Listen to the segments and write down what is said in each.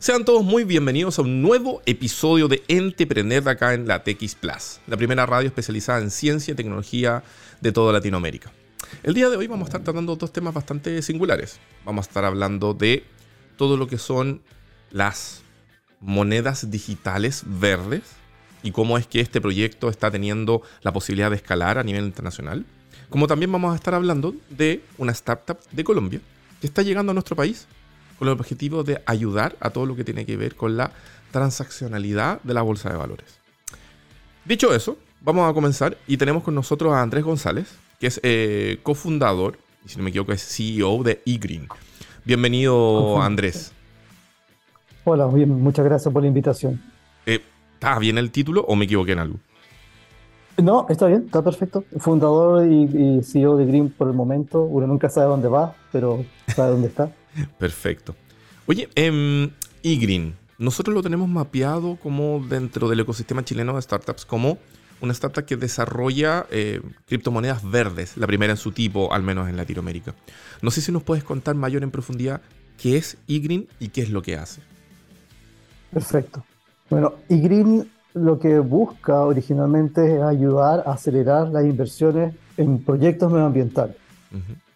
Sean todos muy bienvenidos a un nuevo episodio de Entreprender acá en la TX Plus, la primera radio especializada en ciencia y tecnología de toda Latinoamérica. El día de hoy vamos a estar tratando dos temas bastante singulares. Vamos a estar hablando de todo lo que son las monedas digitales verdes y cómo es que este proyecto está teniendo la posibilidad de escalar a nivel internacional. Como también vamos a estar hablando de una startup de Colombia que está llegando a nuestro país con el objetivo de ayudar a todo lo que tiene que ver con la transaccionalidad de la bolsa de valores. Dicho eso, vamos a comenzar y tenemos con nosotros a Andrés González, que es eh, cofundador, y si no me equivoco es CEO de eGreen. Bienvenido Andrés. Hola, bien, muchas gracias por la invitación. Eh, ¿Está bien el título o me equivoqué en algo? No, está bien, está perfecto. Fundador y, CEO de Green por el momento. Uno nunca sabe dónde va, pero sabe dónde está. Perfecto. Oye, eh, eGreen, nosotros lo tenemos mapeado como dentro del ecosistema chileno de startups como una startup que desarrolla eh, criptomonedas verdes, la primera en su tipo, al menos en Latinoamérica. No sé si nos puedes contar mayor en profundidad qué es eGreen y qué es lo que hace. Perfecto. Bueno, eGreen lo que busca originalmente es ayudar a acelerar las inversiones en proyectos medioambientales,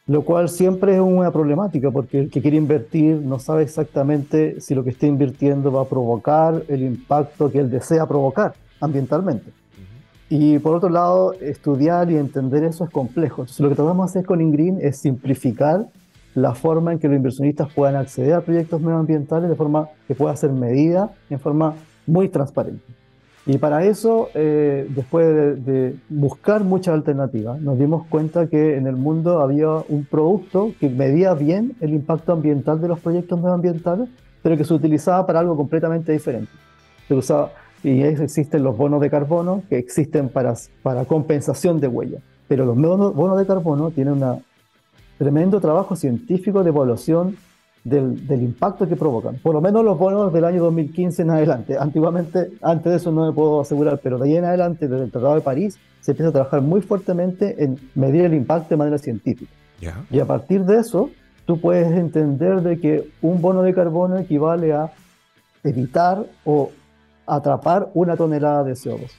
lo cual siempre es una problemática porque el que quiere invertir no sabe exactamente si lo que está invirtiendo va a provocar el impacto que él desea provocar ambientalmente. Y por otro lado, estudiar y entender eso es complejo. Entonces, lo que tratamos de hacer con Ingreen es simplificar la forma en que los inversionistas puedan acceder a proyectos medioambientales de forma que pueda ser medida en forma muy transparente. Y para eso, eh, después de, buscar muchas alternativas, nos dimos cuenta que en el mundo había un producto que medía bien el impacto ambiental de los proyectos medioambientales, pero que se utilizaba para algo completamente diferente. Se usaba, y existen los bonos de carbono que existen para, para compensación de huella. Pero los bonos de carbono tienen un tremendo trabajo científico de evaluación del, del, impacto que provocan. Por lo menos los bonos del año 2015 en adelante. Antiguamente, antes de eso no me puedo asegurar, pero de ahí en adelante, desde el Tratado de París, se empieza a trabajar muy fuertemente en medir el impacto de manera científica. Y a partir de eso, tú puedes entender de que un bono de carbono equivale a evitar o atrapar una tonelada de CO2.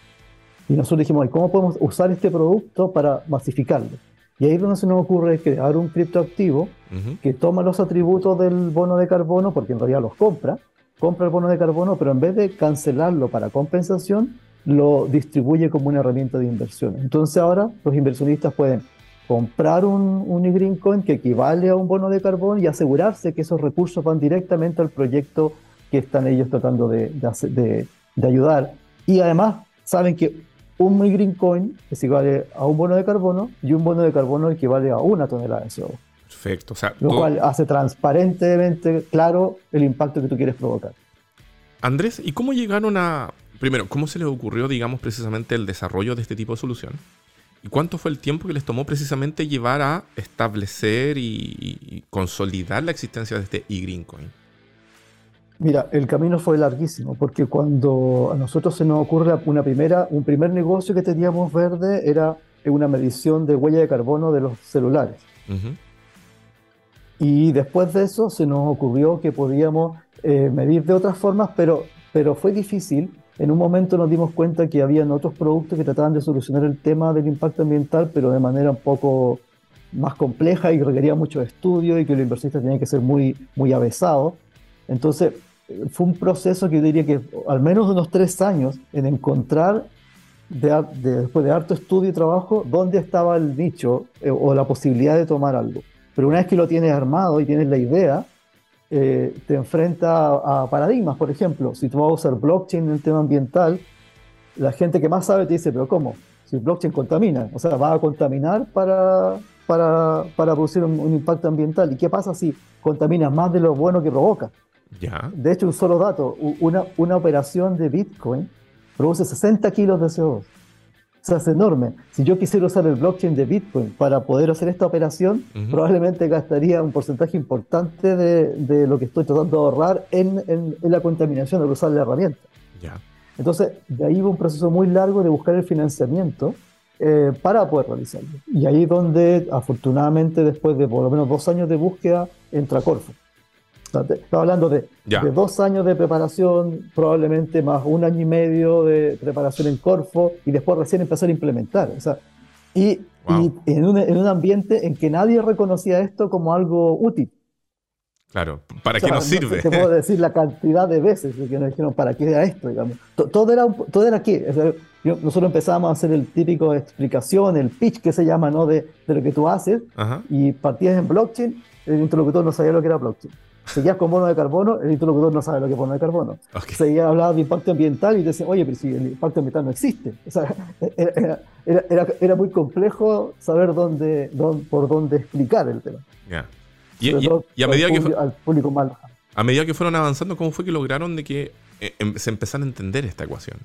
Y nosotros dijimos, ¿cómo podemos usar este producto para masificarlo? Y ahí es donde se nos ocurre crear un criptoactivo que toma los atributos del bono de carbono, porque en realidad los compra, compra el bono de carbono, pero en vez de cancelarlo para compensación, lo distribuye como una herramienta de inversión. Entonces ahora los inversionistas pueden comprar un, un green coin que equivale a un bono de carbono y asegurarse que esos recursos van directamente al proyecto que están ellos tratando de, de, de ayudar. Y además saben que un green coin es equivale a un bono de carbono y un bono de carbono equivale a una tonelada de CO2. Perfecto. O sea, lo cual hace transparentemente claro el impacto que tú quieres provocar. Andrés, ¿y cómo llegaron a... Primero, ¿cómo se les ocurrió, digamos, precisamente el desarrollo de este tipo de solución? ¿Y cuánto fue el tiempo que les tomó precisamente llevar a establecer y, consolidar la existencia de este e-green coin? Mira, el camino fue larguísimo, porque cuando a nosotros se nos ocurre una primera, un primer negocio que teníamos verde era una medición de huella de carbono de los celulares. Y después de eso se nos ocurrió que podíamos eh, medir de otras formas, pero, pero fue difícil. En un momento nos dimos cuenta que habían otros productos que trataban de solucionar el tema del impacto ambiental, pero de manera un poco más compleja y requería mucho estudio y que los inversionistas tenían que ser muy, muy avesados. Entonces, fue un proceso que yo diría que al menos unos tres años en encontrar, después de harto estudio y trabajo, dónde estaba el nicho eh, o la posibilidad de tomar algo. Pero una vez que lo tienes armado y tienes la idea, eh, te enfrenta a, paradigmas. Por ejemplo, si tú vas a usar blockchain en el tema ambiental, la gente que más sabe te dice, pero ¿cómo? Si blockchain contamina, o sea, va a contaminar para, para, para producir un, un impacto ambiental. ¿Y qué pasa si contamina más de lo bueno que provoca? De hecho, un solo dato, una, una operación de Bitcoin produce 60 kilos de CO2. O sea, es enorme. Si yo quisiera usar el blockchain de Bitcoin para poder hacer esta operación, probablemente gastaría un porcentaje importante de, de, lo que estoy tratando de ahorrar en, en, la contaminación de usar la herramienta. Entonces, de ahí hubo un proceso muy largo de buscar el financiamiento eh, para poder realizarlo. Y ahí es donde, afortunadamente, después de por lo menos dos años de búsqueda, entra Corfo. Estaba hablando de, de, dos años de preparación, probablemente más un año y medio de preparación en Corfo y después recién empezar a implementar. O sea, y, y en, un, en, un, ambiente en que nadie reconocía esto como algo útil. Claro, ¿para qué nos sirve? te puedo decir la cantidad de veces que nos dijeron, ¿para qué era esto? Digamos. Todo, era, todo era aquí. nosotros empezábamos a hacer el típico explicación, el pitch que se llama, ¿no? De, de lo que tú haces, y partías en blockchain, el interlocutor no sabía lo que era blockchain. Seguías con bono de carbono, el interlocutor no sabe lo que es bono de carbono. Okay. Seguías hablando de impacto ambiental y te decían, oye, pero si el impacto ambiental no existe. O sea, era, era, era, muy complejo saber dónde, dónde, por dónde explicar el tema. Y, a medida que al público A medida que fueron avanzando, ¿cómo fue que lograron de que eh, em, se empezara a entender esta ecuación?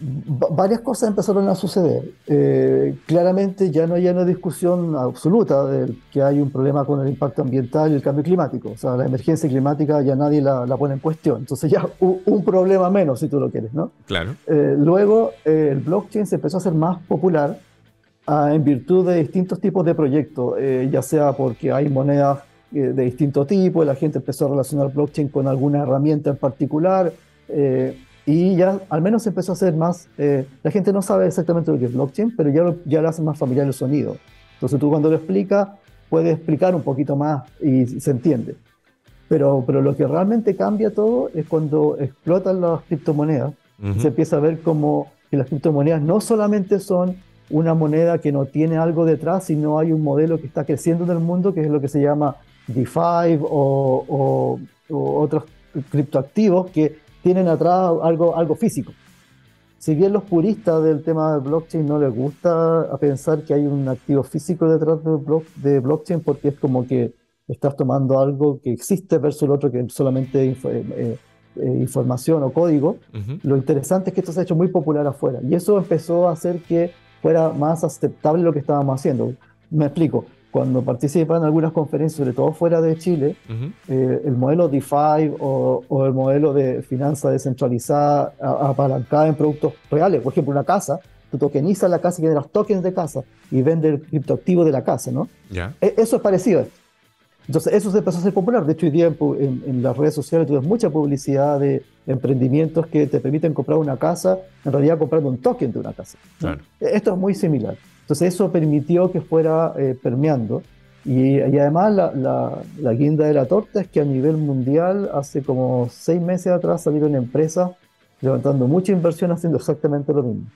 Varias cosas empezaron a suceder. Eh, claramente ya no hay una discusión absoluta de que hay un problema con el impacto ambiental y el cambio climático. O sea, la emergencia climática ya nadie la, pone en cuestión. Entonces ya un, problema menos, si tú lo quieres, ¿no? Claro. Eh, luego eh, el blockchain se empezó a hacer más popular ah, en virtud de distintos tipos de proyectos, ya sea porque hay monedas de distinto tipo, la gente empezó a relacionar blockchain con alguna herramienta en particular. Y ya al menos empezó a hacer más, eh, la gente no sabe exactamente lo que es blockchain, pero ya, lo, ya lo hace más familiar el sonido. Entonces tú cuando lo explicas, puedes explicar un poquito más y se entiende. Pero, pero lo que realmente cambia todo es cuando explotan las criptomonedas. Se empieza a ver como que las criptomonedas no solamente son una moneda que no tiene algo detrás, sino hay un modelo que está creciendo en el mundo, que es lo que se llama DeFi o, o, o otros criptoactivos que tienen atrás algo, algo físico. Si bien los puristas del tema de blockchain no les gusta pensar que hay un activo físico detrás de, de blockchain porque es como que estás tomando algo que existe versus el otro que es solamente eh, eh, eh, información o código, lo interesante es que esto se ha hecho muy popular afuera y eso empezó a hacer que fuera más aceptable lo que estábamos haciendo. Me explico cuando participan en algunas conferencias, sobre todo fuera de Chile, eh, el modelo DeFi o, o, el modelo de finanza descentralizada apalancada en productos reales, por ejemplo, una casa, tú tokenizas la casa y generas tokens de casa y vendes el criptoactivo de la casa, ¿no? E, eso es parecido a esto. Entonces, eso se empezó a hacer popular. De hecho, hoy día en, en, las redes sociales tú ves mucha publicidad de emprendimientos que te permiten comprar una casa, en realidad comprando un token de una casa. E, esto es muy similar. Entonces eso permitió que fuera eh, permeando. Y, además la, la, guinda de la torta es que a nivel mundial hace como seis meses atrás salieron empresas levantando mucha inversión haciendo exactamente lo mismo.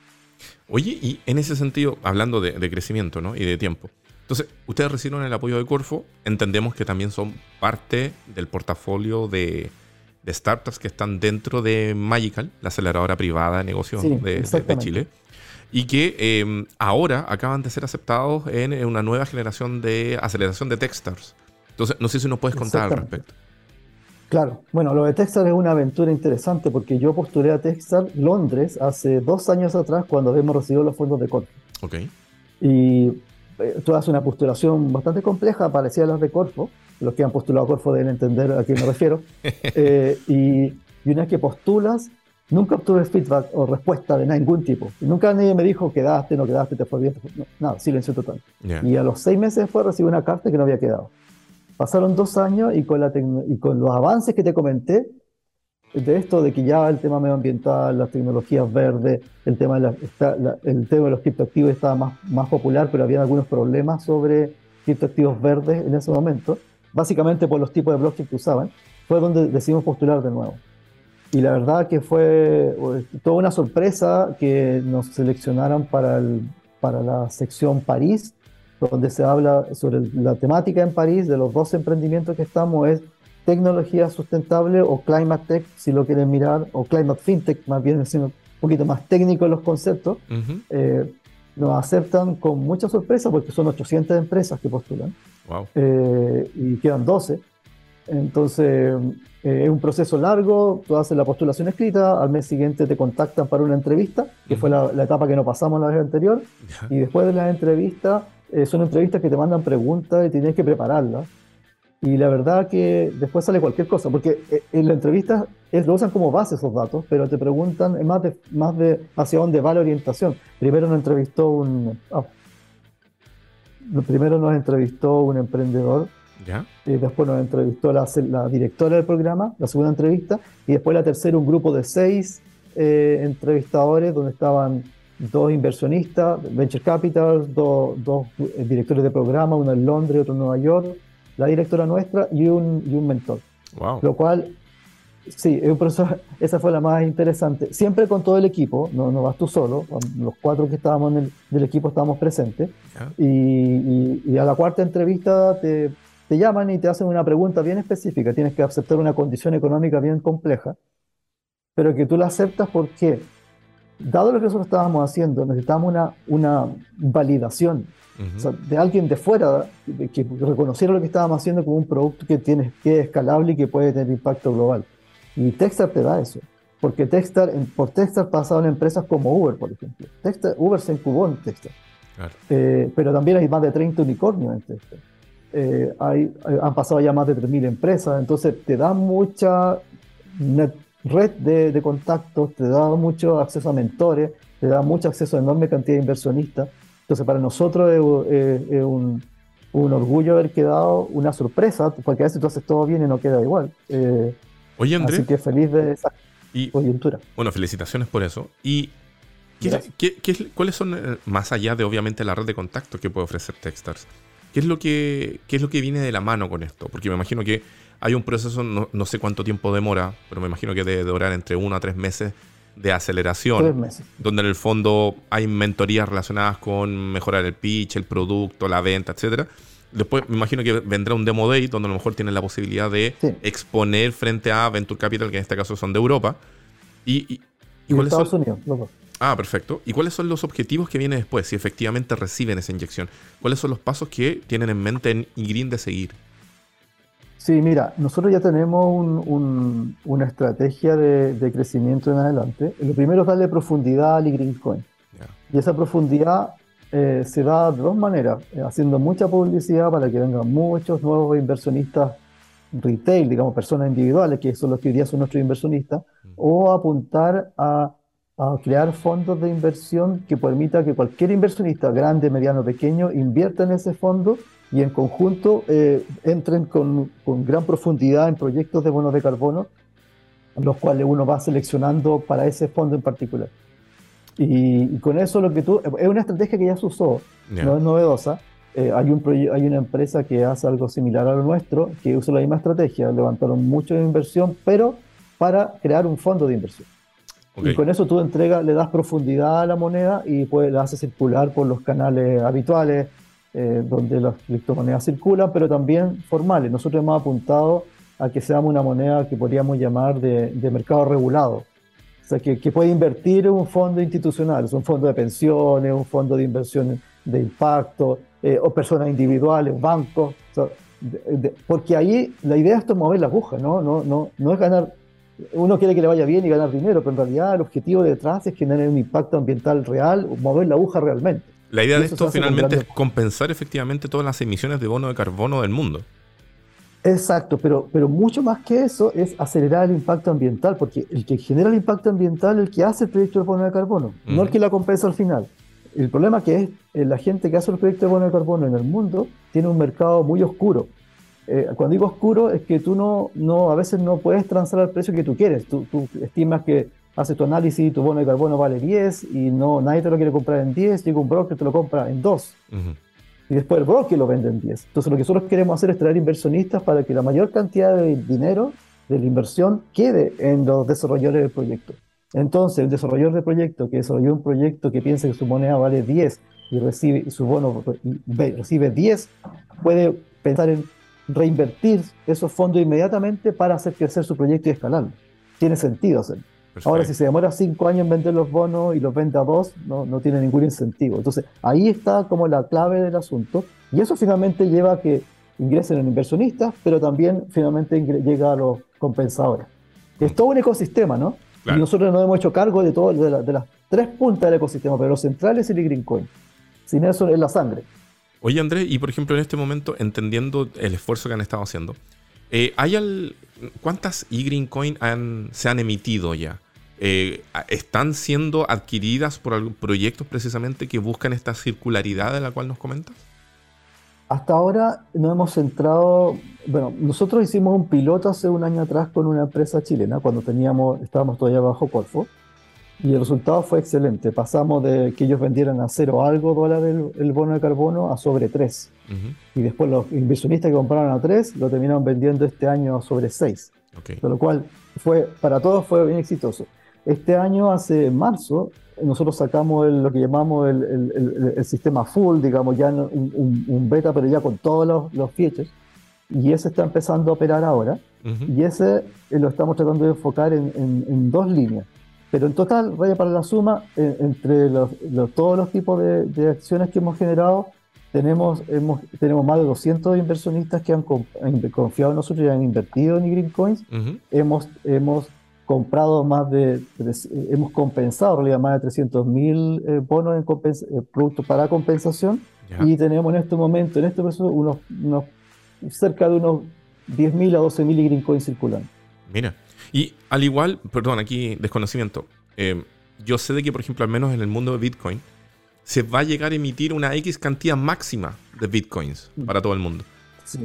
Oye, y en ese sentido, hablando de, crecimiento ¿no? y de tiempo, entonces, ustedes recibieron el apoyo de Corfo, entendemos que también son parte del portafolio de, de startups que están dentro de Magical, la aceleradora privada de negocios de, de, Chile y que em, ahora acaban de ser aceptados en, una nueva generación de aceleración de Techstars. Entonces, no sé si nos puedes contar al respecto. Claro, bueno, lo de Techstars es una aventura interesante porque yo postulé a Techstars Londres hace dos años atrás cuando habíamos recibido los fondos de Corfo. Ok. Y eh, tú haces una postulación bastante compleja, parecida a las de Corfo. Los que han postulado a Corfo deben entender a quién me refiero. Eh, y, y una vez que postulas, Nunca obtuve feedback o respuesta de ningún tipo. nunca nadie me dijo quedaste, no quedaste, te fue bien. No, nada, silencio total. Y a los seis meses después recibí una carta que no había quedado. Pasaron dos años y con, la y con los avances que te comenté, de esto de que ya el tema medioambiental, las tecnologías verdes, el tema de, la, el tema de los criptoactivos estaba más, más popular, pero había algunos problemas sobre criptoactivos verdes en ese momento, básicamente por los tipos de bloques que usaban, fue donde decidimos postular de nuevo. Y la verdad que fue toda una sorpresa que nos seleccionaran para, el, para la sección París, donde se habla sobre la temática en París de los dos emprendimientos que estamos, es tecnología sustentable o climate tech, si lo quieren mirar, o climate fintech, más bien siendo un poquito más técnico en los conceptos. Eh, nos aceptan con mucha sorpresa porque son 800 empresas que postulan eh, y quedan 12. Entonces, eh, es un proceso largo, tú haces la postulación escrita, al mes siguiente te contactan para una entrevista, que fue la, etapa que no pasamos la vez anterior, y después de la entrevista, eh, son entrevistas que te mandan preguntas y tienes que prepararlas. Y la verdad que después sale cualquier cosa, porque eh, en la entrevista es, lo usan como base esos datos, pero te preguntan más de, más de hacia dónde va la orientación. Primero nos entrevistó un... Ah, primero nos entrevistó un emprendedor ¿Ya? Y después nos entrevistó la, la, directora del programa, la segunda entrevista, y después la tercera un grupo de seis eh, entrevistadores donde estaban dos inversionistas, Venture Capital, dos, dos eh, directores de programa, uno en Londres, otro en Nueva York, la directora nuestra y un, y un mentor. Wow. Lo cual, sí, es un proceso, esa fue la más interesante. Siempre con todo el equipo, no, no vas tú solo, los cuatro que estábamos en el del equipo estábamos presentes. Y, y, a la cuarta entrevista te, te llaman y te hacen una pregunta bien específica. Tienes que aceptar una condición económica bien compleja, pero que tú la aceptas porque, dado lo que nosotros estábamos haciendo, necesitamos una, una validación de alguien de fuera que reconociera lo que estábamos haciendo como un producto que, tiene, que es escalable y que puede tener impacto global. Y Techstar te da eso. Porque Techstar, por Techstar pasaron empresas como Uber, por ejemplo. Techstar, Uber se incubó en Techstar. Eh, pero también hay más de 30 unicornios en Techstar. Eh, hay, han pasado ya más de 3.000 empresas, entonces te da mucha red de, de, contactos, te da mucho acceso a mentores, te da mucho acceso a enorme cantidad de inversionistas. Entonces, para nosotros es, un, un, orgullo haber quedado una sorpresa, porque a veces tú haces todo bien y no queda igual. Eh, Oye, Andrés. Así que feliz de esa y, coyuntura. Bueno, felicitaciones por eso. ¿Y qué, qué, cuáles son, eh, más allá de obviamente la red de contactos que puede ofrecer Techstars? ¿Qué es, lo que, ¿Qué es lo que viene de la mano con esto? Porque me imagino que hay un proceso, no, no sé cuánto tiempo demora, pero me imagino que debe durar entre uno a tres meses de aceleración, donde en el fondo hay mentorías relacionadas con mejorar el pitch, el producto, la venta, etcétera. Después me imagino que vendrá un demo day donde a lo mejor tienen la posibilidad de exponer frente a Venture Capital, que en este caso son de Europa. Y, y, Estados Unidos, Ah, perfecto. ¿Y cuáles son los objetivos que vienen después, si efectivamente reciben esa inyección? ¿Cuáles son los pasos que tienen en mente en IGRIN de seguir? Sí, mira, nosotros ya tenemos una estrategia de, crecimiento en adelante. Lo primero es darle profundidad al Green Coin. Y esa profundidad eh, se da de dos maneras, eh, haciendo mucha publicidad para que vengan muchos nuevos inversionistas retail, digamos, personas individuales, que son los que hoy día son nuestros inversionistas, mm. o apuntar a, a, crear fondos de inversión que permita que cualquier inversionista, grande, mediano, pequeño, invierta en ese fondo y en conjunto eh, entren con, con, gran profundidad en proyectos de bonos de carbono, los cuales uno va seleccionando para ese fondo en particular. Y, con eso lo que tú... Es una estrategia que ya se usó, no es novedosa. Eh, hay, un hay una empresa que hace algo similar a lo nuestro, que usa la misma estrategia, levantaron mucho de inversión, pero para crear un fondo de inversión. Y con eso tú entregas, le das profundidad a la moneda y pues la haces circular por los canales habituales, eh, donde las criptomonedas circulan, pero también formales. Nosotros hemos apuntado a que seamos una moneda que podríamos llamar de, mercado regulado. O sea, que, puede invertir en un fondo institucional, es un fondo de pensiones, un fondo de inversión de impacto, eh, o personas individuales, bancos. porque ahí la idea es mover la aguja, ¿no? No, no, no es ganar. Uno quiere que le vaya bien y ganar dinero, pero en realidad el objetivo detrás es generar un impacto ambiental real, mover la aguja realmente. La idea de esto finalmente es compensar efectivamente todas las emisiones de bono de carbono del mundo. Exacto, pero, pero mucho más que eso es acelerar el impacto ambiental, porque el que genera el impacto ambiental es el que hace el proyecto de bono de carbono, no el que la compensa al final. El problema que es eh, la gente que hace el proyecto de bono de carbono en el mundo tiene un mercado muy oscuro. Eh, cuando digo oscuro es que tú no, no, a veces no puedes transar al precio que tú quieres. Tú, tú estimas que haces tu análisis, tu bono de carbono vale 10 y no, nadie te lo quiere comprar en 10, llega un broker te lo compra en 2. Y después el broker lo vende en 10. Entonces lo que nosotros queremos hacer es traer inversionistas para que la mayor cantidad de dinero de la inversión quede en los desarrolladores del proyecto. Entonces el desarrollador del proyecto que desarrolló un proyecto que piensa que su moneda vale 10 y recibe su bono recibe 10, puede pensar en reinvertir esos fondos inmediatamente para hacer crecer su proyecto y escalarlo. Tiene sentido hacerlo. Ahora, si se demora cinco años en vender los bonos y los vende a dos, no, no tiene ningún incentivo. Entonces, ahí está como la clave del asunto. Y eso finalmente lleva a que ingresen en inversionistas, pero también finalmente llega a los compensadores. Es todo un ecosistema, ¿no? Y nosotros nos hemos hecho cargo de, todo, de, las tres puntas del ecosistema, pero los centrales es el Green Coin. Sin eso es la sangre. Oye, Andrés, y por ejemplo, en este momento, entendiendo el esfuerzo que han estado haciendo, eh, ¿hay ¿cuántas e-Green Coin se han emitido ya? Eh, están siendo adquiridas por proyectos precisamente que buscan esta circularidad de la cual nos comentas? Hasta ahora no hemos centrado, bueno, nosotros hicimos un piloto hace un año atrás con una empresa chilena, cuando teníamos, estábamos todavía bajo Corfo, y el resultado fue excelente. Pasamos de que ellos vendieran a cero algo dólares el, bono de carbono a sobre tres. Y después los inversionistas que compraron a tres lo terminaron vendiendo este año a sobre seis. Con lo cual, fue, para todos fue bien exitoso. Este año, hace marzo, nosotros sacamos lo que llamamos el, sistema full, digamos, ya un, beta, pero ya con todos los, los, features. Y ese está empezando a operar ahora. Y ese eh, lo estamos tratando de enfocar en, dos líneas. Pero en total, vaya para la suma, entre los, todos los tipos de, acciones que hemos generado, tenemos, hemos, tenemos más de 200 inversionistas que han, confiado en nosotros y han invertido en Green Coins. hemos, hemos comprado más de, hemos compensado en realidad más de 300 mil eh, bonos en eh, productos para compensación y tenemos en este momento, en este proceso, unos, cerca de unos 10 mil a 12 mil green coins circulando. Mira, y al igual, perdón, aquí desconocimiento, eh, yo sé de que, por ejemplo, al menos en el mundo de Bitcoin, se va a llegar a emitir una X cantidad máxima de Bitcoins para todo el mundo.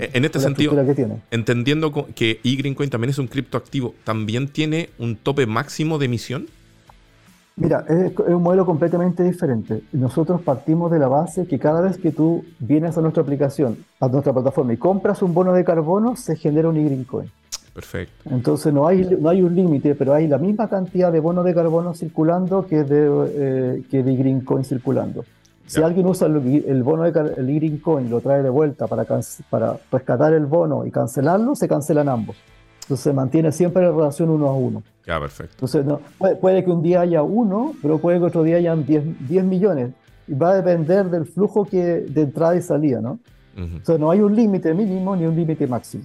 Eh, en este sentido, entendiendo que eGreenCoin también es un criptoactivo, ¿también tiene un tope máximo de emisión? Mira, es, un modelo completamente diferente. Nosotros partimos de la base que cada vez que tú vienes a nuestra aplicación, a nuestra plataforma y compras un bono de carbono, se genera un eGreenCoin. Perfecto. Entonces no hay, no hay un límite, pero hay la misma cantidad de bonos de carbono circulando que de, eh, que de Greencoin circulando. Si alguien usa el, bono de el Green Coin lo trae de vuelta para, para rescatar el bono y cancelarlo, se cancelan ambos. Entonces se mantiene siempre la relación uno a uno. Ya, perfecto. Entonces no, puede, que un día haya uno, pero puede que otro día hayan 10, millones. Y va a depender del flujo que, de entrada y salida, ¿no? Entonces no hay un límite mínimo ni un límite máximo.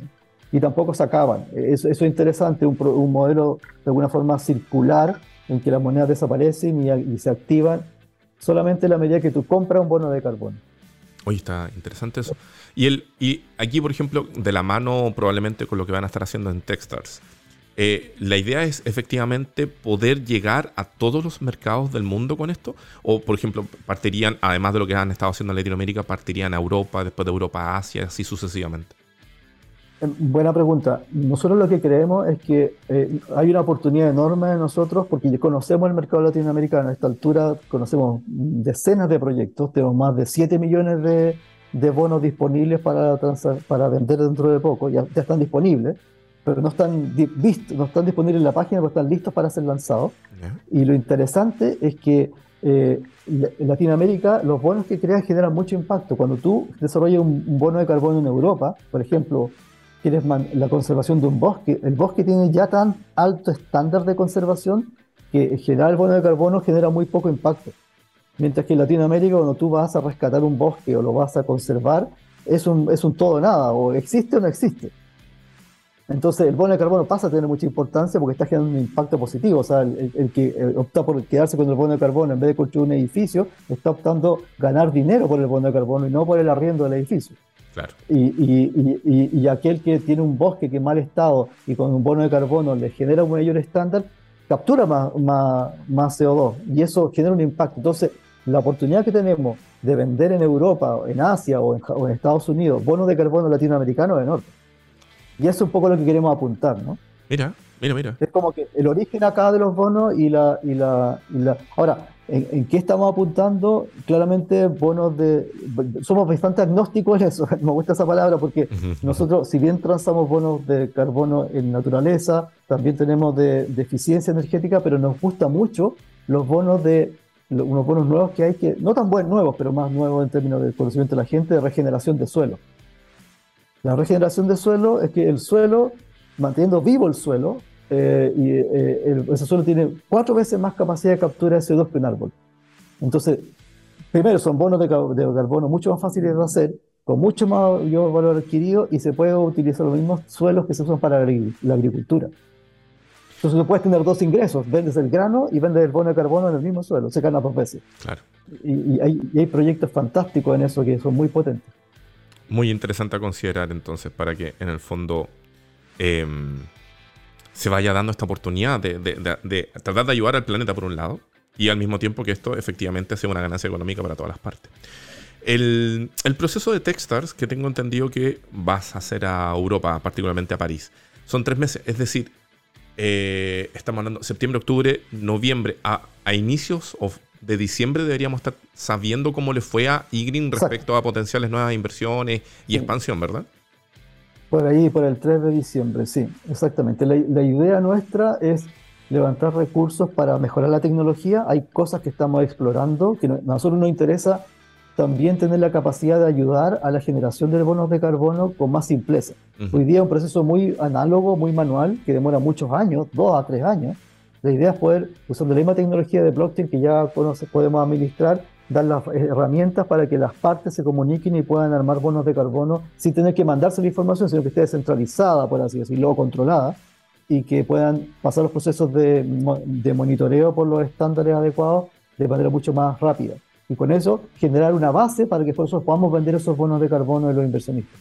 Y tampoco se acaban. Eso, es interesante, un, un, modelo de alguna forma circular en que las monedas desaparecen y, se activan solamente la medida que tú compras un bono de carbono. Oye, está interesante eso. Y, el, y aquí, por ejemplo, de la mano probablemente con lo que van a estar haciendo en Techstars, eh, la idea es efectivamente poder llegar a todos los mercados del mundo con esto. O, por ejemplo, partirían, además de lo que han estado haciendo en Latinoamérica, partirían a Europa, después de Europa a Asia, así sucesivamente. Em, buena pregunta. Nosotros lo que creemos es que eh, hay una oportunidad enorme de nosotros porque conocemos el mercado latinoamericano. A esta altura conocemos decenas de proyectos, tenemos más de 7 millones de, de bonos disponibles para, para vender dentro de poco, ya, ya están disponibles, pero no están, no están disponibles en la página, pero están listos para ser lanzados. Y lo interesante es que eh, en Latinoamérica los bonos que crean generan mucho impacto. Cuando tú desarrollas un bono de carbono en Europa, por ejemplo, quieres la conservación de un bosque. El bosque tiene ya tan alto estándar de conservación que generar el bono de carbono genera muy poco impacto. Mientras que en Latinoamérica, cuando tú vas a rescatar un bosque o lo vas a conservar, es un, es un todo nada, o existe o no existe. Entonces, el bono de carbono pasa a tener mucha importancia porque está generando un impacto positivo. O sea, el, que opta por quedarse con el bono de carbono en vez de construir un edificio, está optando ganar dinero por el bono de carbono y no por el arriendo del edificio. Y, aquel que tiene un bosque que en mal estado y con un bono de carbono le genera un mayor estándar, captura más, más, CO2 y eso genera un impacto. Entonces, la oportunidad que tenemos de vender en Europa, en Asia o en, Estados Unidos bonos de carbono latinoamericanos es enorme. Y eso es un poco lo que queremos apuntar, ¿no? Mira, mira, mira. Es como que el origen acá de los bonos y la... Y la, y la... Ahora, ¿En, qué estamos apuntando? Claramente, bonos de. Somos bastante agnósticos en eso, me gusta esa palabra porque nosotros, si bien transamos bonos de carbono en naturaleza, también tenemos de, eficiencia energética, pero nos gusta mucho los bonos de. unos bonos nuevos que hay que. No tan buenos nuevos, pero más nuevos en términos de conocimiento de la gente, de regeneración de suelo. La regeneración de suelo es que el suelo, manteniendo vivo el suelo, eh, y eh, ese suelo tiene cuatro veces más capacidad de captura de CO2 que un árbol. Entonces, primero, son bonos de, carbono mucho más fáciles de hacer, con mucho más valor adquirido y se puede utilizar los mismos suelos que se usan para la agricultura. Entonces tú puedes tener dos ingresos, vendes el grano y vendes el bono de carbono en el mismo suelo, se gana dos veces. Claro. Y, hay, y, hay, proyectos fantásticos en eso que son muy potentes. Muy interesante a considerar entonces para que en el fondo eh, se vaya dando esta oportunidad de, tratar de ayudar al planeta por un lado y al mismo tiempo que esto efectivamente sea una ganancia económica para todas las partes. El, proceso de Techstars, que tengo entendido que vas a hacer a Europa, particularmente a París, son tres meses. Es decir, eh, estamos hablando septiembre, octubre, noviembre. A, inicios de diciembre deberíamos estar sabiendo cómo le fue a IGRIN respecto a potenciales nuevas inversiones y expansión, ¿verdad? Por ahí, por el 3 de diciembre, sí, exactamente. La, la idea nuestra es levantar recursos para mejorar la tecnología. Hay cosas que estamos explorando, que a nosotros nos interesa también tener la capacidad de ayudar a la generación de bonos de carbono con más simpleza. Hoy día es un proceso muy análogo, muy manual, que demora muchos años, dos a tres años. La idea es poder, usando la misma tecnología de blockchain que ya podemos administrar, dar las herramientas para que las partes se comuniquen y puedan armar bonos de carbono sin tener que mandarse la información, sino que esté descentralizada, por así decirlo, controlada, y que puedan pasar los procesos de, de monitoreo por los estándares adecuados de manera mucho más rápida y con eso generar una base para que nosotros podamos vender esos bonos de carbono de los inversionistas.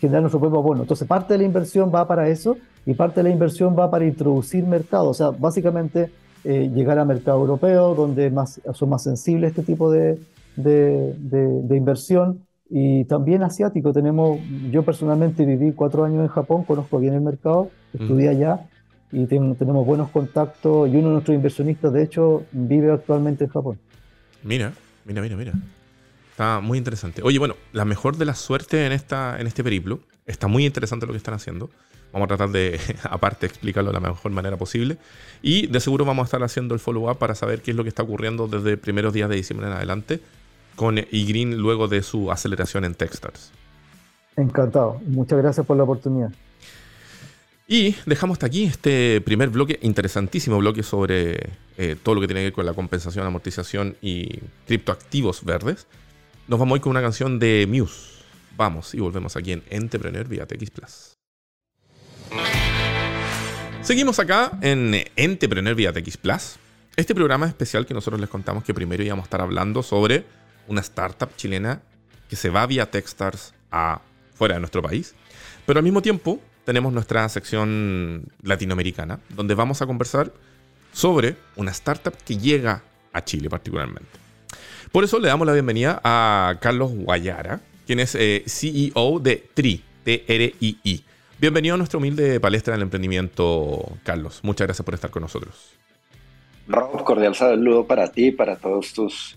generar nuestro propio bono. Entonces, parte de la inversión va para eso y parte de la inversión va para introducir mercado. O sea, básicamente eh, llegar a mercado europeo, donde más, son más sensibles este tipo de, de, de, inversión. Y también asiático. Tenemos, yo personalmente viví cuatro años en Japón, conozco bien el mercado, estudié allá y tenemos buenos contactos. Y uno de nuestros inversionistas, de hecho, vive actualmente en Japón. Mira, mira, mira, mira. Está muy interesante. Oye, bueno, la mejor de la suerte en, esta, en este periplo. Está muy interesante lo que están haciendo. Vamos a tratar de, aparte, explicarlo de la mejor manera posible. Y de seguro vamos a estar haciendo el follow-up para saber qué es lo que está ocurriendo desde primeros días de diciembre en adelante con eGreen luego de su aceleración en Techstars. Encantado. Muchas gracias por la oportunidad. Y dejamos hasta aquí este primer bloque, interesantísimo bloque sobre eh, todo lo que tiene que ver con la compensación, amortización y criptoactivos verdes. Nos vamos hoy con una canción de Muse. Vamos y volvemos aquí en Entrepreneur vía TX Plus. Seguimos acá en Entrepreneur vía TX Plus. Este programa especial que nosotros les contamos que primero íbamos a estar hablando sobre una startup chilena que se va vía Techstars a fuera de nuestro país. Pero al mismo tiempo tenemos nuestra sección latinoamericana, donde vamos a conversar sobre una startup que llega a Chile particularmente. Por eso le damos la bienvenida a Carlos Guayara, quien es eh, CEO de TRI, T-R-I-I. Bienvenido a nuestra humilde palestra del emprendimiento, Carlos. Muchas gracias por estar con nosotros. Rob, cordial saludo para ti y para todos tus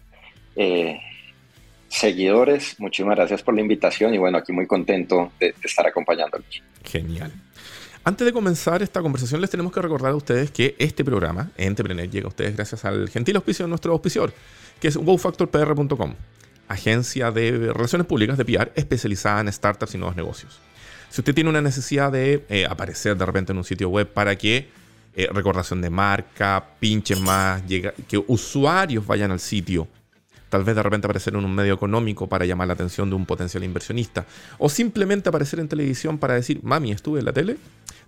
eh, seguidores. Muchísimas gracias por la invitación y bueno, aquí muy contento de, de estar acompañándolos. Genial. Antes de comenzar esta conversación, les tenemos que recordar a ustedes que este programa, Entrepreneur, llega a ustedes gracias al gentil auspicio de nuestro auspiciador, que es wowfactorpr.com, agencia de relaciones públicas de PR especializada en startups y nuevos negocios. Si usted tiene una necesidad de eh, aparecer de repente en un sitio web para que eh, recordación de marca, pinches más, que usuarios vayan al sitio, tal vez de repente aparecer en un medio económico para llamar la atención de un potencial inversionista, o simplemente aparecer en televisión para decir, mami, estuve en la tele,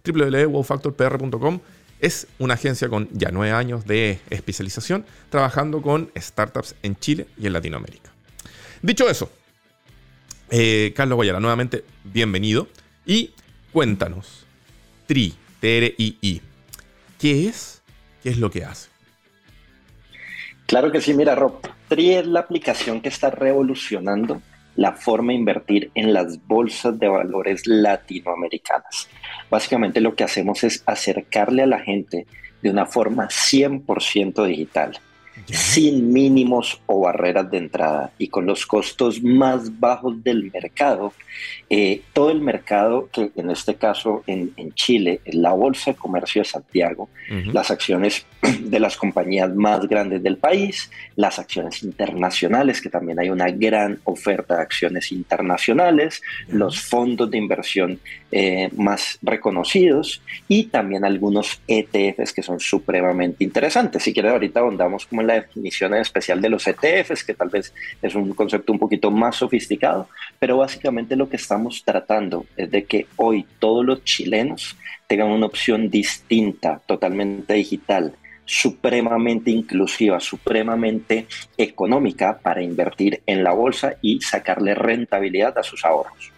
www.wowfactorpr.com es una agencia con ya nueve años de especialización, trabajando con startups en Chile y en Latinoamérica. Dicho eso, eh, Carlos Guayala, nuevamente bienvenido y cuéntanos, TRI, T-R-I-I, ¿qué es? ¿Qué es lo que hace? Claro que sí, mira, Rob, TRI es la aplicación que está revolucionando la forma de invertir en las bolsas de valores latinoamericanas. Básicamente lo que hacemos es acercarle a la gente de una forma 100% digital sin mínimos o barreras de entrada y con los costos más bajos del mercado, eh, todo el mercado, que en este caso en, Chile, es la Bolsa de Comercio de Santiago, las acciones de las compañías más grandes del país, las acciones internacionales, que también hay una gran oferta de acciones internacionales, los fondos de inversión eh, más reconocidos y también algunos ETFs que son supremamente interesantes. Si quieres, ahorita ahondamos como en la definición especial de los ETFs, que tal vez es un concepto un poquito más sofisticado, pero básicamente lo que estamos tratando es de que hoy todos los chilenos tengan una opción distinta, totalmente digital, supremamente inclusiva, supremamente económica para invertir en la bolsa y sacarle rentabilidad a sus ahorros.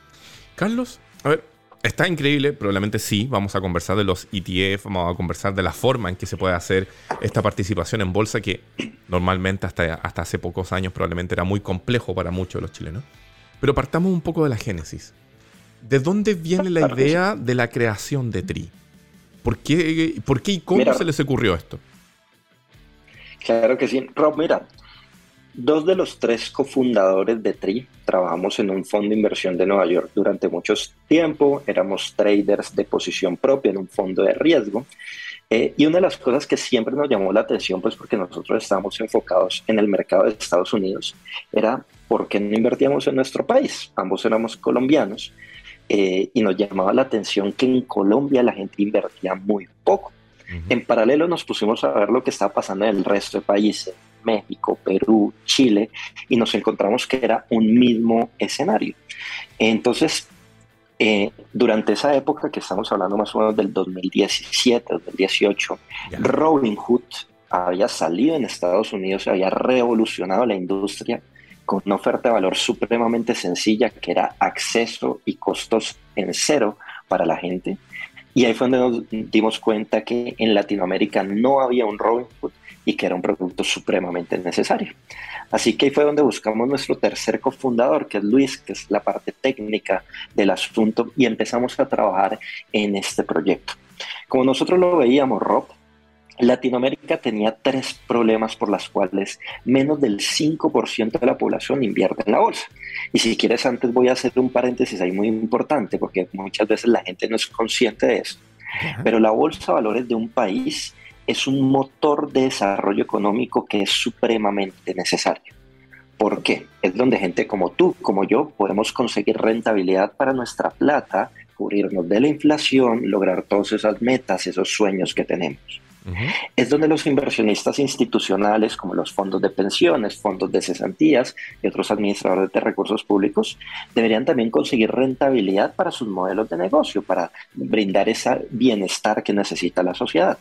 Carlos, a ver, Está increíble, probablemente sí. Vamos a conversar de los ETF, vamos a conversar de la forma en que se puede hacer esta participación en bolsa, que normalmente hasta, hasta hace pocos años probablemente era muy complejo para muchos de los chilenos. Pero partamos un poco de la génesis. ¿De dónde viene la idea de la creación de TRI? ¿Por qué, por qué y cómo se les ocurrió esto? Claro que sí. Rob, mira, Dos de los tres cofundadores de TRI trabajamos en un fondo de inversión de Nueva York durante mucho tiempo, éramos traders de posición propia en un fondo de riesgo. Eh, y una de las cosas que siempre nos llamó la atención, pues porque nosotros estábamos enfocados en el mercado de Estados Unidos, era por qué no invertíamos en nuestro país. Ambos éramos colombianos eh, y nos llamaba la atención que en Colombia la gente invertía muy poco. En paralelo nos pusimos a ver lo que estaba pasando en el resto de países, México, Perú, Chile, y nos encontramos que era un mismo escenario. Entonces, eh, durante esa época, que estamos hablando más o menos del 2017, 2018, Robinhood había salido en Estados Unidos, había revolucionado la industria con una oferta de valor supremamente sencilla que era acceso y costos en cero para la gente. Y ahí fue donde nos dimos cuenta que en Latinoamérica no había un Robinhood y que era un producto supremamente necesario. Así que ahí fue donde buscamos nuestro tercer cofundador, que es Luis, que es la parte técnica del asunto, y empezamos a trabajar en este proyecto. Como nosotros lo veíamos, Rob, Latinoamérica tenía tres problemas por las cuales menos del 5% de la población invierte en la bolsa. Y si quieres, antes voy a hacer un paréntesis ahí muy importante, porque muchas veces la gente no es consciente de eso. Pero la bolsa de valores de un país es un motor de desarrollo económico que es supremamente necesario. ¿Por qué? Es donde gente como tú, como yo, podemos conseguir rentabilidad para nuestra plata, cubrirnos de la inflación, lograr todas esas metas, esos sueños que tenemos. Es donde los inversionistas institucionales, como los fondos de pensiones, fondos de cesantías y otros administradores de recursos públicos, deberían también conseguir rentabilidad para sus modelos de negocio, para brindar ese bienestar que necesita la sociedad.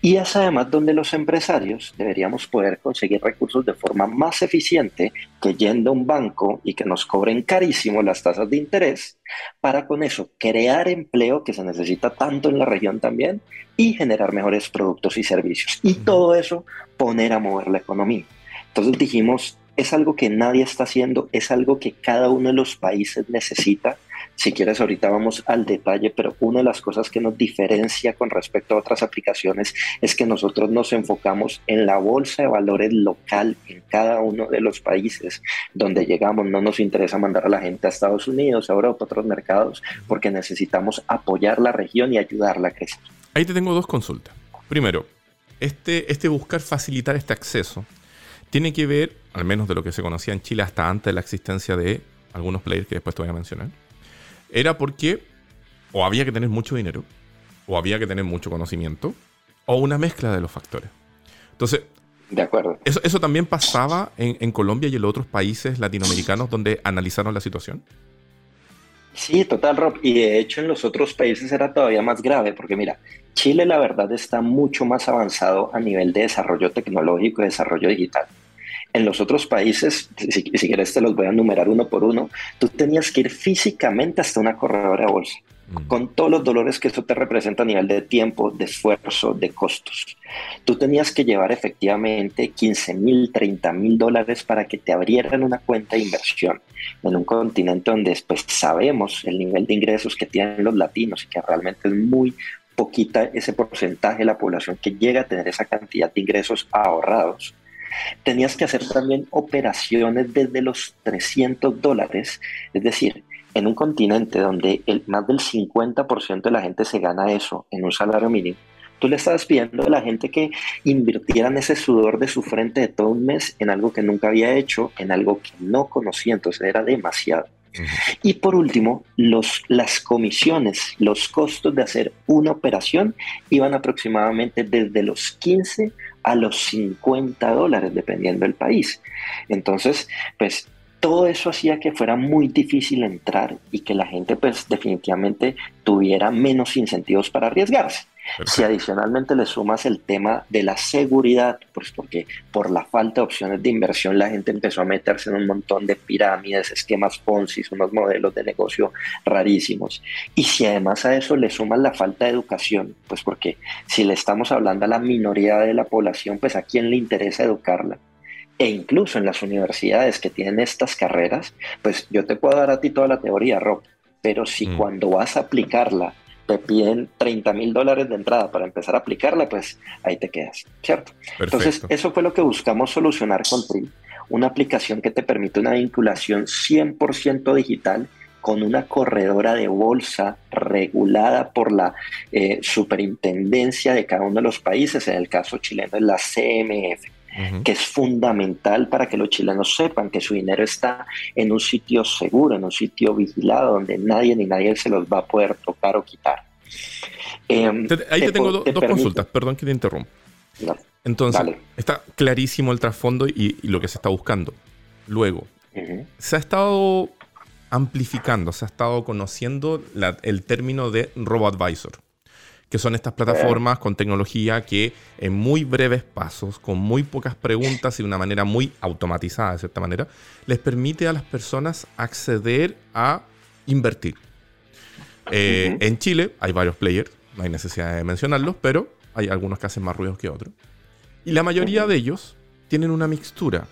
Y es además donde los empresarios deberíamos poder conseguir recursos de forma más eficiente que yendo a un banco y que nos cobren carísimo las tasas de interés, para con eso crear empleo que se necesita tanto en la región también y generar mejores productos y servicios. Y todo eso poner a mover la economía. Entonces dijimos, es algo que nadie está haciendo, es algo que cada uno de los países necesita si quieres, ahorita vamos al detalle, pero una de las cosas que nos diferencia con respecto a otras aplicaciones es que nosotros nos enfocamos en la bolsa de valores local en cada uno de los países donde llegamos. No nos interesa mandar a la gente a Estados Unidos, a Europa, a otros mercados, porque necesitamos apoyar la región y ayudarla a crecer. Ahí te tengo dos consultas. Primero, este, este buscar facilitar este acceso tiene que ver, al menos de lo que se conocía en Chile hasta antes de la existencia de algunos players que después te voy a mencionar era porque o había que tener mucho dinero, o había que tener mucho conocimiento, o una mezcla de los factores. Entonces, de acuerdo. ¿Eso, eso también pasaba en, en, Colombia y en los otros países latinoamericanos donde analizaron la situación? Sí, total, Rob. Y de hecho en los otros países era todavía más grave, porque mira, Chile la verdad está mucho más avanzado a nivel de desarrollo tecnológico y desarrollo digital. En los otros países, si, si, quieres te los voy a enumerar uno por uno, tú tenías que ir físicamente hasta una corredora de bolsa, mm. con todos los dolores que eso te representa a nivel de tiempo, de esfuerzo, de costos. Tú tenías que llevar efectivamente 15 mil, 30 mil dólares para que te abrieran una cuenta de inversión en un continente donde pues, sabemos el nivel de ingresos que tienen los latinos y que realmente es muy poquita ese porcentaje de la población que llega a tener esa cantidad de ingresos ahorrados Tenías que hacer también operaciones desde los 300 dólares, es decir, en un continente donde el, más del 50% de la gente se gana eso en un salario mínimo, tú le estabas pidiendo a la gente que invirtieran ese sudor de su frente de todo un mes en algo que nunca había hecho, en algo que no conocía, entonces era demasiado. Y por último, los, las comisiones, los costos de hacer una operación iban aproximadamente desde los 15 a los 50 dólares, dependiendo del país. Entonces, pues todo eso hacía que fuera muy difícil entrar y que la gente pues definitivamente tuviera menos incentivos para arriesgarse. Si adicionalmente le sumas el tema de la seguridad, pues porque por la falta de opciones de inversión la gente empezó a meterse en un montón de pirámides, esquemas Ponzi, unos modelos de negocio rarísimos. Y si además a eso le sumas la falta de educación, pues porque si le estamos hablando a la minoría de la población, pues a quién le interesa educarla. E incluso en las universidades que tienen estas carreras, pues yo te puedo dar a ti toda la teoría, Rob, pero si mm. cuando vas a aplicarla te piden 30 mil dólares de entrada para empezar a aplicarla, pues ahí te quedas, ¿cierto? Entonces, eso fue lo que buscamos solucionar con Tri, una aplicación que te permite una vinculación 100% digital con una corredora de bolsa regulada por la eh, superintendencia de cada uno de los países, en el caso chileno es la CMF que es fundamental para que los chilenos sepan que su dinero está en un sitio seguro, en un sitio vigilado, donde nadie ni nadie se los va a poder tocar o quitar. Em, ahí te, tengo dos consultas, perdón que te interrumpa. Entonces, está clarísimo el trasfondo y, lo que se está buscando. Luego, se ha estado amplificando, se ha estado conociendo el término de robo-advisor que son estas plataformas con tecnología que en muy breves pasos, con muy pocas preguntas y de una manera muy automatizada de cierta manera, les permite a las personas acceder a invertir. Eh, en Chile hay varios players, no hay necesidad de mencionarlos, pero hay algunos que hacen más ruidos que otros. Y la mayoría de ellos tienen una mixtura.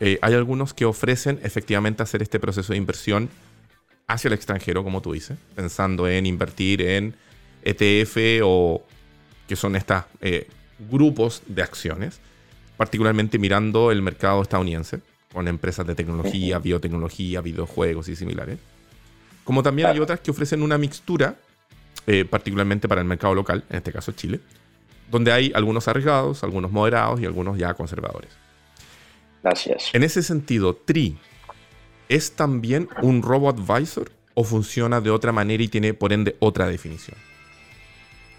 Eh, hay algunos que ofrecen efectivamente hacer este proceso de inversión hacia el extranjero, como tú dices, pensando en invertir en ETF o que son estos eh, grupos de acciones, particularmente mirando el mercado estadounidense, con empresas de tecnología, biotecnología, videojuegos y similares. Como también hay otras que ofrecen una mixtura, eh, particularmente para el mercado local, en este caso Chile, donde hay algunos arriesgados, algunos moderados y algunos ya conservadores. Gracias. En ese sentido, TRI es también un robo advisor o funciona de otra manera y tiene por ende otra definición.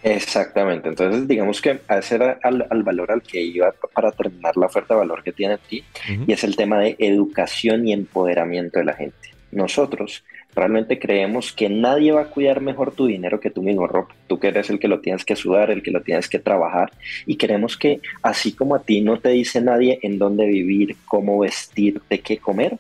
Exactamente, entonces digamos que ese era al, valor al que iba para terminar la oferta de valor que tiene ti y es el tema de educación y empoderamiento de la gente. Nosotros realmente creemos que nadie va a cuidar mejor tu dinero que tú mismo, Rob. Tú que eres el que lo tienes que sudar, el que lo tienes que trabajar y queremos que así como a ti no te dice nadie en dónde vivir, cómo vestirte, qué comer,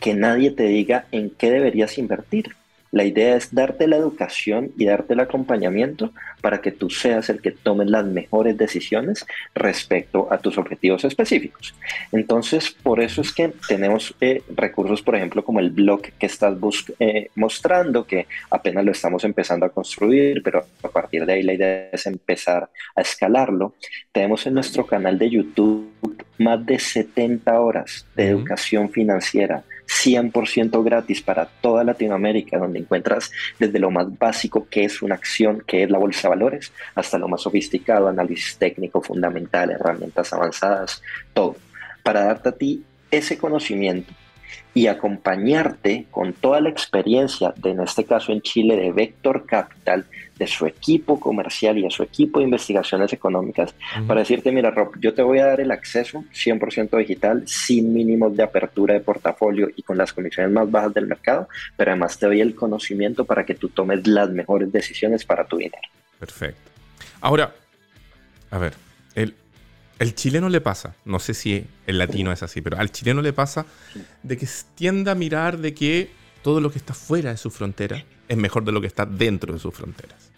que nadie te diga en qué deberías invertir la idea es darte la educación y darte el acompañamiento para que tú seas el que tome las mejores decisiones respecto a tus objetivos específicos. Entonces, por eso es que tenemos eh, recursos, por ejemplo, como el blog que estás eh, mostrando, que apenas lo estamos empezando a construir, pero a partir de ahí la idea es empezar a escalarlo. Tenemos en nuestro canal de YouTube más de 70 horas de educación financiera 100% gratis para toda Latinoamérica, donde encuentras desde lo más básico que es una acción, que es la bolsa de valores, hasta lo más sofisticado, análisis técnico fundamental, herramientas avanzadas, todo, para darte a ti ese conocimiento y acompañarte con toda la experiencia, de, en este caso en Chile, de Vector Capital, de su equipo comercial y de su equipo de investigaciones económicas, para decirte, mira Rob, yo te voy a dar el acceso 100% digital, sin mínimos de apertura de portafolio y con las comisiones más bajas del mercado, pero además te doy el conocimiento para que tú tomes las mejores decisiones para tu dinero. Perfecto. Ahora, a ver, el, el chileno le pasa, no sé si el latino es así, pero al chileno le pasa de que tiende a mirar de que todo lo que está fuera de su frontera es mejor de lo que está dentro de sus fronteras.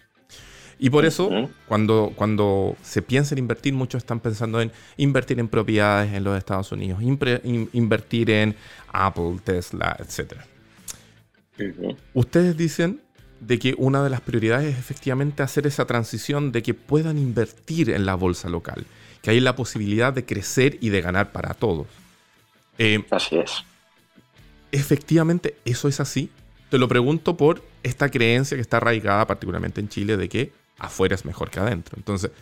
Y por eso, cuando, cuando se piensa en invertir, muchos están pensando en invertir en propiedades en los Estados Unidos, invertir en Apple, Tesla, etc. Ustedes dicen de que una de las prioridades es efectivamente hacer esa transición de que puedan invertir en la bolsa local que hay la posibilidad de crecer y de ganar para todos. Eh, así es. Efectivamente, eso es así. Te lo pregunto por esta creencia que está arraigada particularmente en Chile de que afuera es mejor que adentro. Entonces,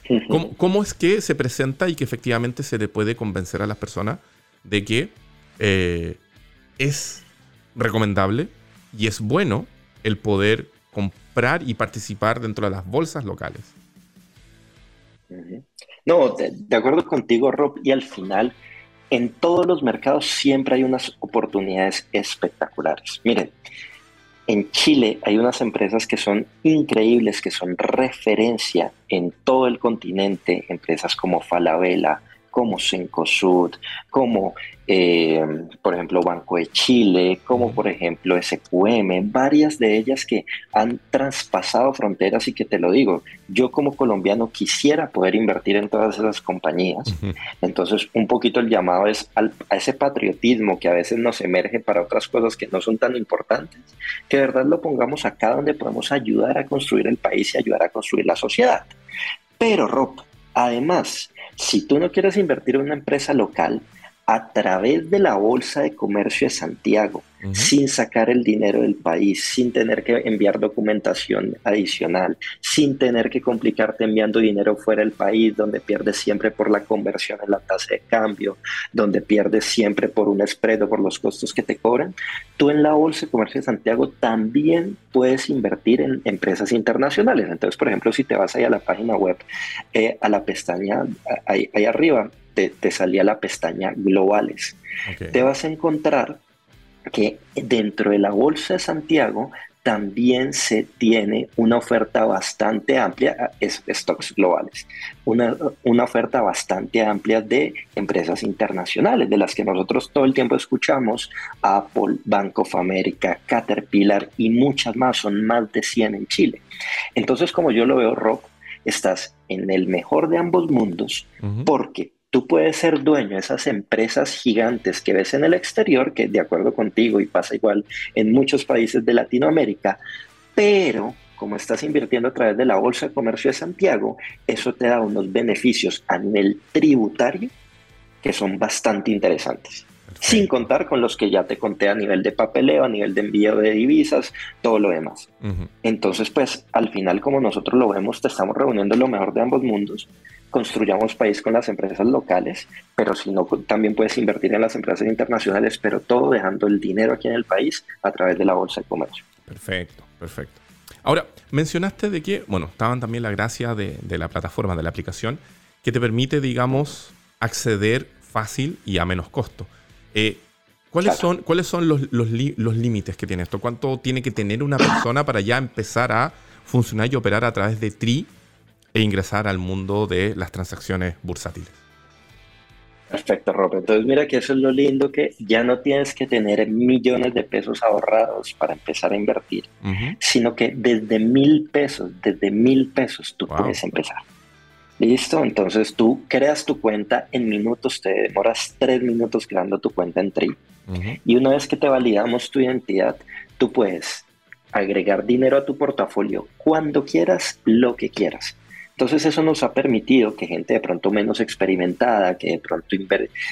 ¿cómo, es que se presenta y que efectivamente se le puede convencer a las personas de que eh, es recomendable y es bueno el poder comprar y participar dentro de las bolsas locales? No, de, acuerdo contigo, Rob, y al final, en todos los mercados siempre hay unas oportunidades espectaculares. Miren, en Chile hay unas empresas que son increíbles, que son referencia en todo el continente, empresas como Falabella, como Cencosud, como eh, por ejemplo Banco de Chile, como por ejemplo SQM, varias de ellas que han traspasado fronteras y que te lo digo, yo como colombiano quisiera poder invertir en todas esas compañías. Entonces un poquito el llamado es a ese patriotismo que a veces nos emerge para otras cosas que no son tan importantes, que de verdad lo pongamos acá donde podemos ayudar a construir el país y ayudar a construir la sociedad. Pero Rob, además, si tú no quieres invertir en una empresa local, a través de la Bolsa de Comercio de Santiago, sin sacar el dinero del país, sin tener que enviar documentación adicional, sin tener que complicarte enviando dinero fuera del país, donde pierdes siempre por la conversión en la tasa de cambio, donde pierdes siempre por un spread o por los costos que te cobran, tú en la Bolsa de Comercio de Santiago también puedes invertir en empresas internacionales. Entonces, por ejemplo, si te vas ahí a la página web, eh, a la pestaña ahí, arriba, te, salía la pestaña globales. Te vas a encontrar que dentro de la Bolsa de Santiago también se tiene una oferta bastante amplia, es stocks globales, una, una, oferta bastante amplia de empresas internacionales, de las que nosotros todo el tiempo escuchamos, Apple, Bank of America, Caterpillar y muchas más, son más de 100 en Chile. Entonces, como yo lo veo, Rob, estás en el mejor de ambos mundos porque tú puedes ser dueño de esas empresas gigantes que ves en el exterior, que de acuerdo contigo y pasa igual en muchos países de Latinoamérica, pero como estás invirtiendo a través de la Bolsa de Comercio de Santiago, eso te da unos beneficios a nivel tributario que son bastante interesantes. Sin contar con los que ya te conté a nivel de papeleo, a nivel de envío de divisas, todo lo demás. Entonces, pues al final, como nosotros lo vemos, te estamos reuniendo lo mejor de ambos mundos construyamos país con las empresas locales, pero si no, también puedes invertir en las empresas internacionales, pero todo dejando el dinero aquí en el país a través de la bolsa de comercio. Perfecto, perfecto. Ahora, mencionaste de que, bueno, estaban también la gracia de, la plataforma, de la aplicación, que te permite, digamos, acceder fácil y a menos costo. Eh, ¿Cuáles, son, ¿Cuáles son los, los límites que tiene esto? ¿Cuánto tiene que tener una persona para ya empezar a funcionar y operar a través de TRI e ingresar al mundo de las transacciones bursátiles. Perfecto, Rob. Entonces mira que eso es lo lindo que ya no tienes que tener millones de pesos ahorrados para empezar a invertir, sino que desde mil pesos, desde mil pesos tú puedes empezar. ¿Listo? Entonces tú creas tu cuenta en minutos, te demoras tres minutos creando tu cuenta en Tri. Y una vez que te validamos tu identidad, tú puedes agregar dinero a tu portafolio cuando quieras, lo que quieras. Entonces eso nos ha permitido que gente de pronto menos experimentada, que de pronto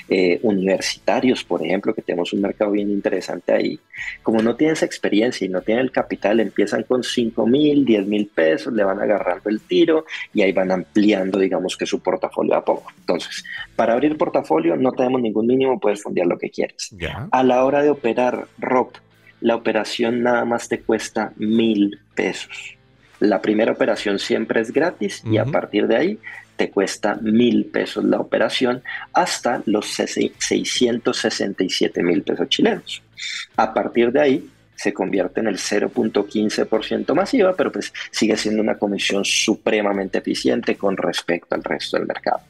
eh, universitarios, por ejemplo, que tenemos un mercado bien interesante ahí, como no tienen esa experiencia y no tienen el capital, empiezan con 5 mil, 10 mil pesos, le van agarrando el tiro y ahí van ampliando, digamos que su portafolio a poco. Entonces, para abrir portafolio no tenemos ningún mínimo, puedes fundir lo que quieres. A la hora de operar ROP, la operación nada más te cuesta mil pesos. La primera operación siempre es gratis y a partir de ahí te cuesta mil pesos la operación hasta los 667 mil pesos chilenos. A partir de ahí se convierte en el 0.15% masiva, pero pues sigue siendo una comisión supremamente eficiente con respecto al resto del mercado.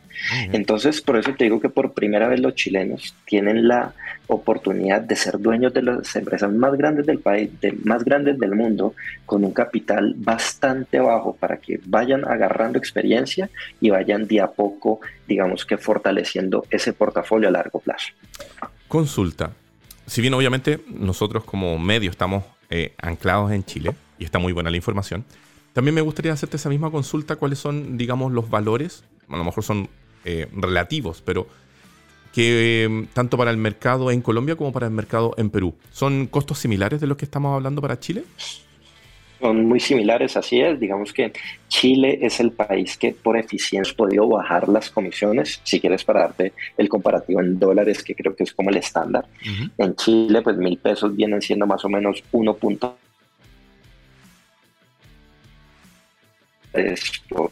Entonces, por eso te digo que por primera vez los chilenos tienen la oportunidad de ser dueños de las empresas más grandes del país, de, más grandes del mundo, con un capital bastante bajo para que vayan agarrando experiencia y vayan de a poco, digamos que fortaleciendo ese portafolio a largo plazo. Consulta, si bien obviamente nosotros como medio estamos eh, anclados en Chile y está muy buena la información, también me gustaría hacerte esa misma consulta, cuáles son, digamos, los valores, a lo mejor son eh, relativos, pero que em, tanto para el mercado en Colombia como para el mercado en Perú, ¿son costos similares de los que estamos hablando para Chile? Son muy similares, así es. Digamos que Chile es el país que por eficiencia ha podido bajar las comisiones. Si quieres para darte el comparativo en dólares, que creo que es como el estándar. En Chile, pues mil pesos vienen siendo más o menos 1. Por,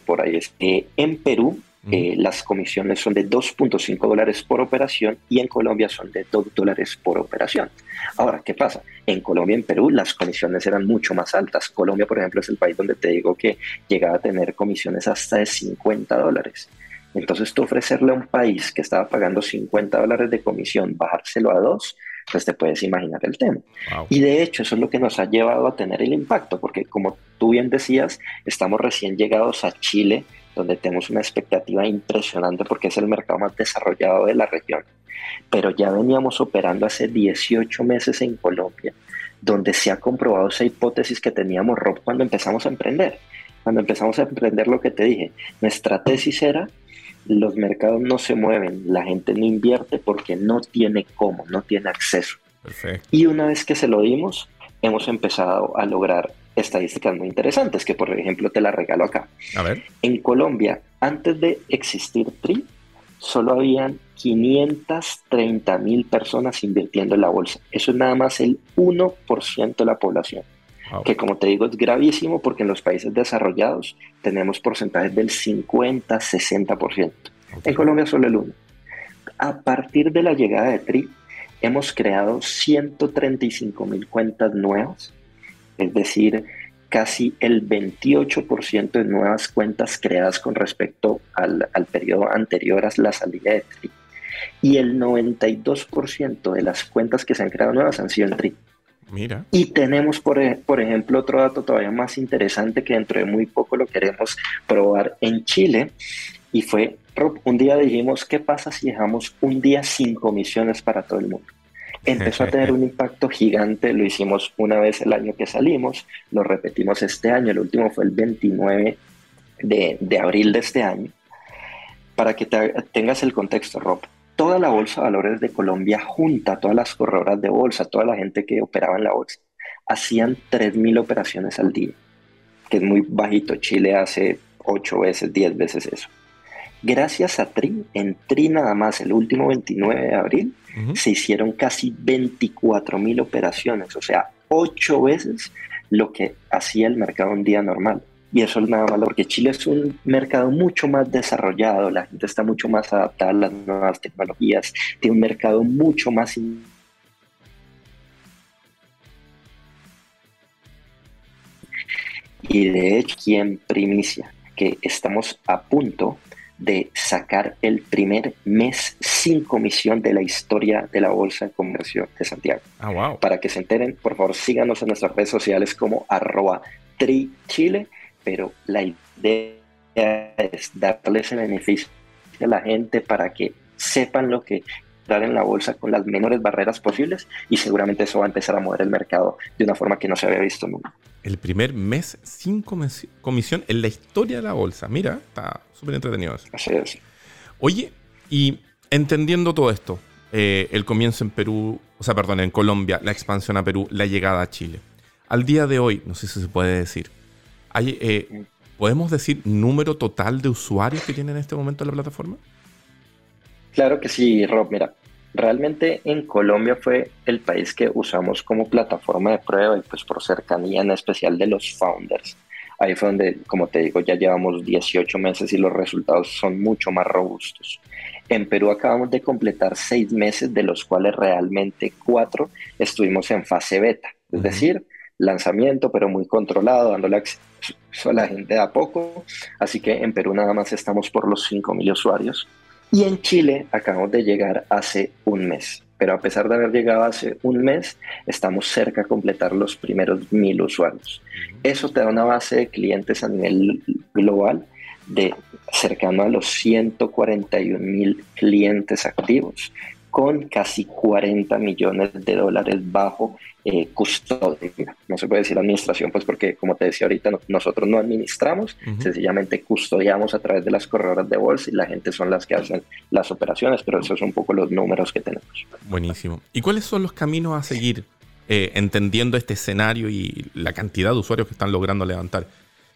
por ahí es. en Perú, eh, las comisiones son de 2.5 dólares por operación y en Colombia son de 2 dólares por operación. Ahora, ¿qué pasa? En Colombia y en Perú las comisiones eran mucho más altas. Colombia, por ejemplo, es el país donde te digo que llegaba a tener comisiones hasta de 50 dólares. Entonces, tú ofrecerle a un país que estaba pagando 50 dólares de comisión, bajárselo a 2, pues te puedes imaginar el tema. Y de hecho, eso es lo que nos ha llevado a tener el impacto, porque como tú bien decías, estamos recién llegados a Chile, donde tenemos una expectativa impresionante porque es el mercado más desarrollado de la región. Pero ya veníamos operando hace 18 meses en Colombia, donde se ha comprobado esa hipótesis que teníamos, Rob, cuando empezamos a emprender. Cuando empezamos a emprender lo que te dije, nuestra tesis era los mercados no se mueven, la gente no invierte porque no tiene cómo, no tiene acceso. Y una vez que se lo dimos, hemos empezado a lograr estadísticas muy interesantes, que por ejemplo te la regalo acá. A ver. En Colombia, antes de existir TRI, solo habían 530 mil personas invirtiendo en la bolsa. Eso es nada más el 1% de la población. Que como te digo es gravísimo porque en los países desarrollados tenemos porcentajes del 50, 60%. En Colombia solo el 1. A partir de la llegada de TRI, hemos creado 135 mil cuentas nuevas, es decir, casi el 28% de nuevas cuentas creadas con respecto al, al periodo anterior a la salida de TRI. Y el 92% de las cuentas que se han creado nuevas han sido en TRI. Mira. Y tenemos, por, e, por, ejemplo, otro dato todavía más interesante que dentro de muy poco lo queremos probar en Chile. Y fue, un día dijimos, ¿qué pasa si dejamos un día sin comisiones para todo el mundo? Empezó a tener un impacto gigante, lo hicimos una vez el año que salimos, lo repetimos este año, el último fue el 29 de, de abril de este año. Para que tengas el contexto, Rob, toda la bolsa de valores de Colombia junta, todas las corredoras de bolsa, toda la gente que operaba en la bolsa, hacían 3.000 operaciones al día, que es muy bajito. Chile hace 8 veces, 10 veces eso. Gracias a TRI, en TRI nada más, el último 29 de abril, se hicieron casi 24.000 operaciones, o sea, 8 veces lo que hacía el mercado un día normal. Y eso es nada malo, porque Chile es un mercado mucho más desarrollado, la gente está mucho más adaptada a las nuevas tecnologías, tiene un mercado mucho más... Y de hecho, aquí en primicia, que estamos a punto de sacar el primer mes sin comisión de la historia de la Bolsa de Comercio de Santiago. Ah, wow. Para que se enteren, por favor, síganos en nuestras redes sociales como arroba trichile pero la idea es darle ese beneficio a la gente para que sepan lo que dar en la bolsa con las menores barreras posibles y seguramente eso va a empezar a mover el mercado de una forma que no se había visto nunca. El primer mes sin comisión en la historia de la bolsa. Mira, está súper entretenido eso. Así es. Oye, y entendiendo todo esto, eh, el comienzo en Perú, o sea, perdón, en Colombia, la expansión a Perú, la llegada a Chile. Al día de hoy, no sé si se puede decir, eh, ¿Podemos decir número total de usuarios que tienen en este momento la plataforma? Claro que sí, Rob. Mira, realmente en Colombia fue el país que usamos como plataforma de prueba y pues por cercanía en especial de los founders. Ahí fue donde, como te digo, ya llevamos 18 meses y los resultados son mucho más robustos. En Perú acabamos de completar seis meses, de los cuales realmente cuatro estuvimos en fase beta. Es decir, lanzamiento, pero muy controlado, dándole acceso a la gente a poco. Así que en Perú nada más estamos por los 5.000 usuarios. Y en Chile acabamos de llegar hace un mes. Pero a pesar de haber llegado hace un mes, estamos cerca de completar los primeros mil usuarios. Eso te da una base de clientes a nivel global de cercano a los 141 mil clientes activos con casi 40 millones de dólares bajo eh, custodia. No se puede decir administración, pues porque, como te decía ahorita, nosotros no administramos, sencillamente custodiamos a través de las corredoras de bolsa y la gente son las que hacen las operaciones, pero esos son un poco los números que tenemos. Buenísimo. ¿Y cuáles son los caminos a seguir eh, entendiendo este escenario y la cantidad de usuarios que están logrando levantar?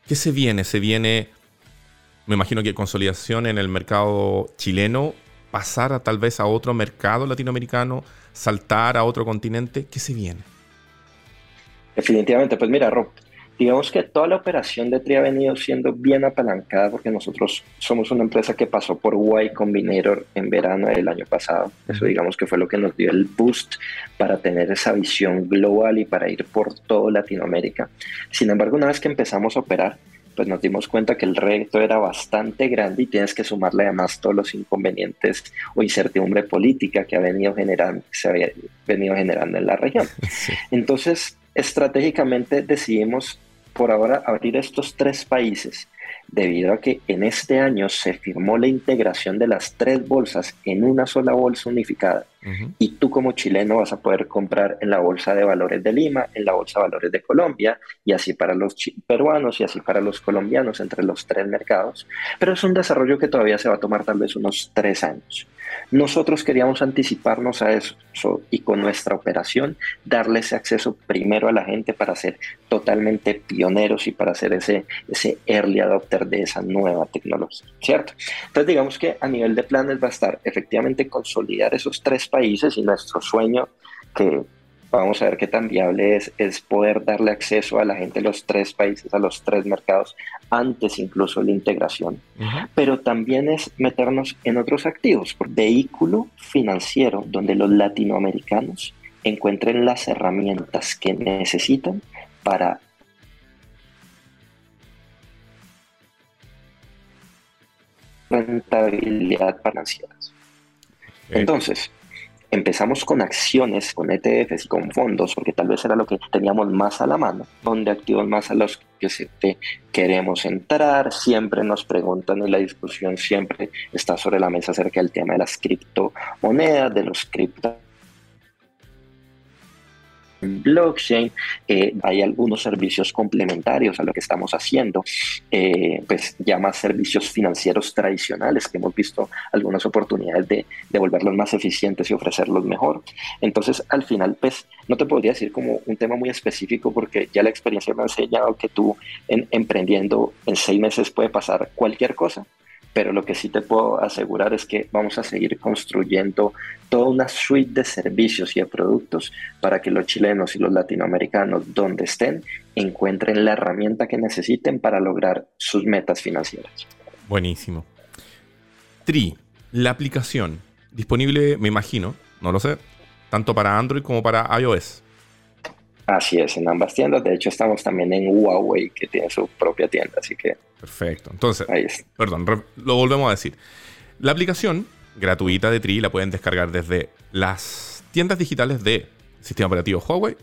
¿Qué se viene? Se viene, me imagino que consolidación en el mercado chileno pasar a tal vez a otro mercado latinoamericano, saltar a otro continente? ¿Qué se viene? Definitivamente, pues mira, Rob, digamos que toda la operación de TRI ha venido siendo bien apalancada porque nosotros somos una empresa que pasó por Y Combinator en verano del año pasado. Eso digamos que fue lo que nos dio el boost para tener esa visión global y para ir por todo Latinoamérica. Sin embargo, una vez que empezamos a operar, pues nos dimos cuenta que el reto era bastante grande y tienes que sumarle además todos los inconvenientes o incertidumbre política que ha venido generando, se había venido generando en la región. Entonces, estratégicamente decidimos por ahora abrir estos tres países debido a que en este año se firmó la integración de las tres bolsas en una sola bolsa unificada. Y tú como chileno vas a poder comprar en la Bolsa de Valores de Lima, en la Bolsa de Valores de Colombia, y así para los peruanos y así para los colombianos entre los tres mercados. Pero es un desarrollo que todavía se va a tomar tal vez unos tres años. Nosotros queríamos anticiparnos a eso y con nuestra operación darle ese acceso primero a la gente para ser totalmente pioneros y para ser ese, ese early adopter de esa nueva tecnología, ¿cierto? Entonces digamos que a nivel de planes va a estar efectivamente consolidar esos tres países y nuestro sueño que vamos a ver qué tan viable es, es poder darle acceso a la gente de los tres países, a los tres mercados, antes incluso de la integración. Pero también es meternos en otros activos, por vehículo financiero, donde los latinoamericanos encuentren las herramientas que necesitan para rentabilidad financieras. Entonces, empezamos con acciones, con ETFs y con fondos, porque tal vez era lo que teníamos más a la mano, donde activos más a los que se te queremos entrar. Siempre nos preguntan y la discusión siempre está sobre la mesa acerca del tema de las criptomonedas, de los cripto blockchain, eh, hay algunos servicios complementarios a lo que estamos haciendo, eh, pues ya más servicios financieros tradicionales que hemos visto algunas oportunidades de, de, volverlos más eficientes y ofrecerlos mejor. Entonces, al final, pues no te podría decir como un tema muy específico porque ya la experiencia me ha enseñado que tú en, emprendiendo en seis meses puede pasar cualquier cosa pero lo que sí te puedo asegurar es que vamos a seguir construyendo toda una suite de servicios y de productos para que los chilenos y los latinoamericanos, donde estén, encuentren la herramienta que necesiten para lograr sus metas financieras. Buenísimo. Tri, la aplicación, disponible, me imagino, no lo sé, tanto para Android como para iOS. Así es, en ambas tiendas. De hecho, estamos también en Huawei, que tiene su propia tienda, así que... Perfecto. Entonces, perdón, lo volvemos a decir. La aplicación gratuita de Tri la pueden descargar desde las tiendas digitales de sistema operativo Huawei,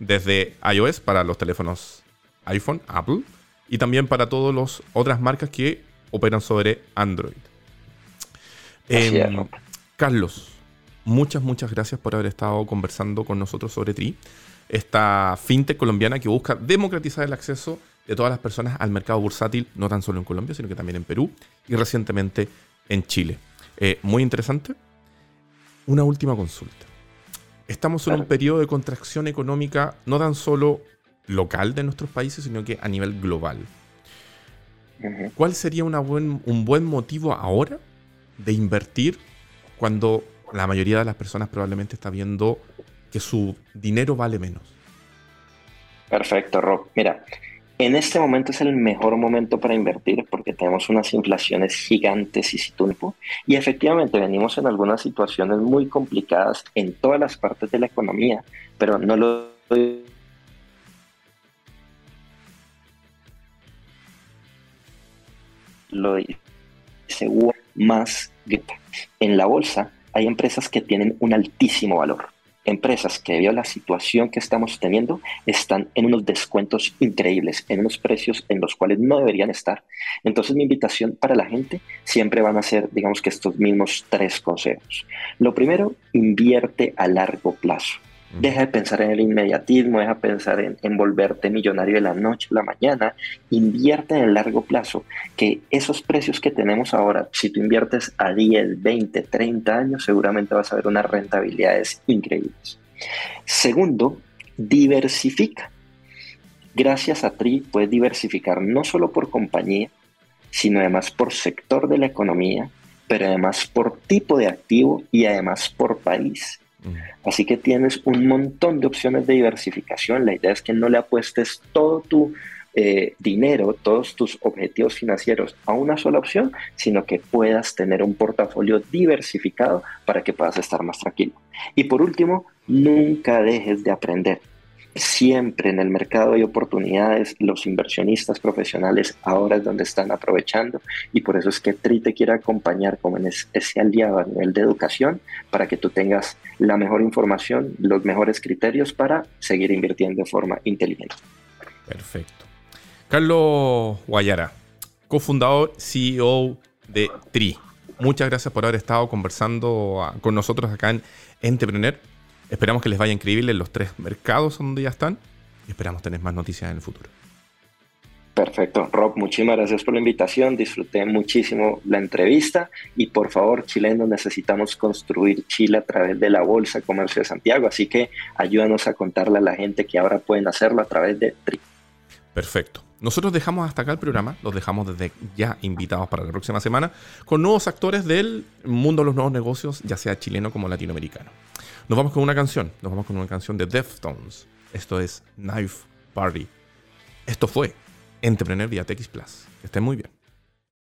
desde iOS para los teléfonos iPhone, Apple, y también para todas las otras marcas que operan sobre Android. Em, Carlos, muchas, muchas gracias por haber estado conversando con nosotros sobre Tri esta fintech colombiana que busca democratizar el acceso de todas las personas al mercado bursátil, no tan solo en Colombia, sino que también en Perú y recientemente en Chile. Eh, muy interesante. Una última consulta. Estamos en un periodo de contracción económica no tan solo local de nuestros países, sino que a nivel global. ¿Cuál sería una buen, un buen motivo ahora de invertir cuando la mayoría de las personas probablemente está viendo que su dinero vale menos. Perfecto, Rob. Mira, en este momento es el mejor momento para invertir porque tenemos unas inflaciones gigantes y sin tiempo. Y efectivamente venimos en algunas situaciones muy complicadas en todas las partes de la economía, pero no lo lo dice más en la bolsa hay empresas que tienen un altísimo valor empresas que debido a la situación que estamos teniendo están en unos descuentos increíbles, en unos precios en los cuales no deberían estar. Entonces mi invitación para la gente siempre van a ser, digamos que estos mismos tres consejos. Lo primero, invierte a largo plazo. Deja de pensar en el inmediatismo, deja de pensar en, volverte millonario de la noche a la mañana. Invierte en el largo plazo, que esos precios que tenemos ahora, si tú inviertes a 10, 20, 30 años, seguramente vas a ver unas rentabilidades increíbles. Segundo, diversifica. Gracias a TRI puedes diversificar no solo por compañía, sino además por sector de la economía, pero además por tipo de activo y además por país Así que tienes un montón de opciones de diversificación. La idea es que no le apuestes todo tu eh, dinero, todos tus objetivos financieros a una sola opción, sino que puedas tener un portafolio diversificado para que puedas estar más tranquilo. Y por último, nunca dejes de aprender. Siempre en el mercado hay oportunidades, los inversionistas profesionales ahora es donde están aprovechando y por eso es que TRI te quiere acompañar como en ese aliado a nivel de educación para que tú tengas la mejor información, los mejores criterios para seguir invirtiendo de forma inteligente. Perfecto. Carlos Guayara, cofundador, CEO de TRI. Muchas gracias por haber estado conversando ah, con nosotros acá en Entrepreneur. Esperamos que les vaya increíble en los tres mercados donde ya están y esperamos tener más noticias en el futuro. Perfecto, Rob, muchísimas gracias por la invitación, disfruté muchísimo la entrevista y por favor, chilenos, necesitamos construir Chile a través de la Bolsa de Comercio de Santiago, así que ayúdanos a contarle a la gente que ahora pueden hacerlo a través de TRI. Perfecto. Nosotros dejamos hasta acá el programa, los dejamos desde ya invitados para la próxima semana con nuevos actores del mundo de los nuevos negocios, ya sea chileno como latinoamericano. Nos vamos con una canción, nos vamos con una canción de Deftones. Esto es Knife Party. Esto fue Entrepreneur vía TX Plus. Que estén muy bien.